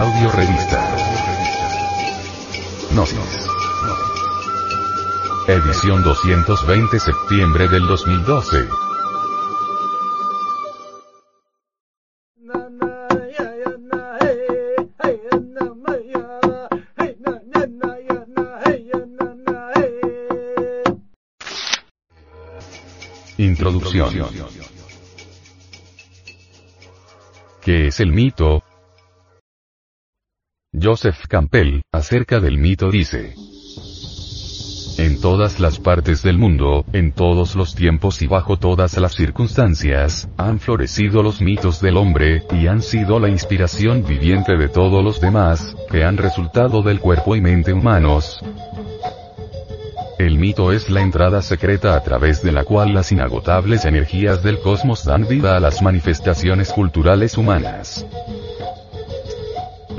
Audio Revista. Gnosis. Edición 220 septiembre del 2012. Introducción. ¿Qué es el mito? Joseph Campbell, acerca del mito dice, en todas las partes del mundo, en todos los tiempos y bajo todas las circunstancias, han florecido los mitos del hombre, y han sido la inspiración viviente de todos los demás, que han resultado del cuerpo y mente humanos. El mito es la entrada secreta a través de la cual las inagotables energías del cosmos dan vida a las manifestaciones culturales humanas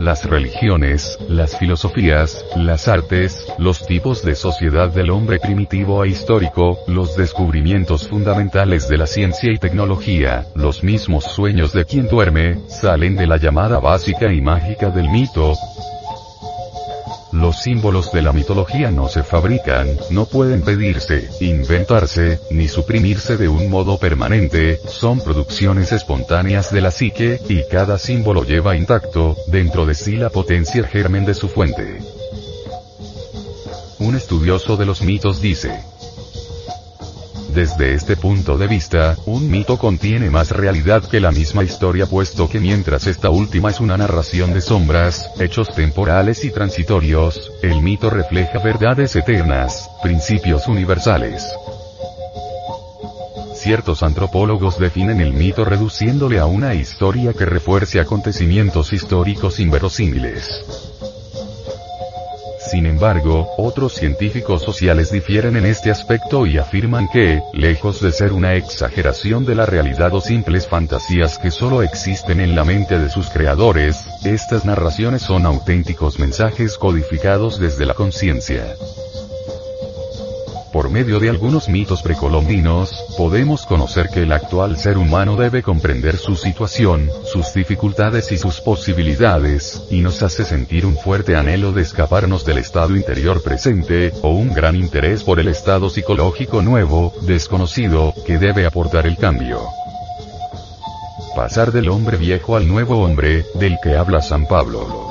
las religiones, las filosofías, las artes, los tipos de sociedad del hombre primitivo e histórico, los descubrimientos fundamentales de la ciencia y tecnología, los mismos sueños de quien duerme, salen de la llamada básica y mágica del mito, los símbolos de la mitología no se fabrican, no pueden pedirse, inventarse, ni suprimirse de un modo permanente, son producciones espontáneas de la psique, y cada símbolo lleva intacto, dentro de sí la potencia germen de su fuente. Un estudioso de los mitos dice, desde este punto de vista, un mito contiene más realidad que la misma historia puesto que mientras esta última es una narración de sombras, hechos temporales y transitorios, el mito refleja verdades eternas, principios universales. Ciertos antropólogos definen el mito reduciéndole a una historia que refuerce acontecimientos históricos inverosímiles. Sin embargo, otros científicos sociales difieren en este aspecto y afirman que, lejos de ser una exageración de la realidad o simples fantasías que solo existen en la mente de sus creadores, estas narraciones son auténticos mensajes codificados desde la conciencia. Por medio de algunos mitos precolombinos, podemos conocer que el actual ser humano debe comprender su situación, sus dificultades y sus posibilidades, y nos hace sentir un fuerte anhelo de escaparnos del estado interior presente, o un gran interés por el estado psicológico nuevo, desconocido, que debe aportar el cambio. Pasar del hombre viejo al nuevo hombre, del que habla San Pablo.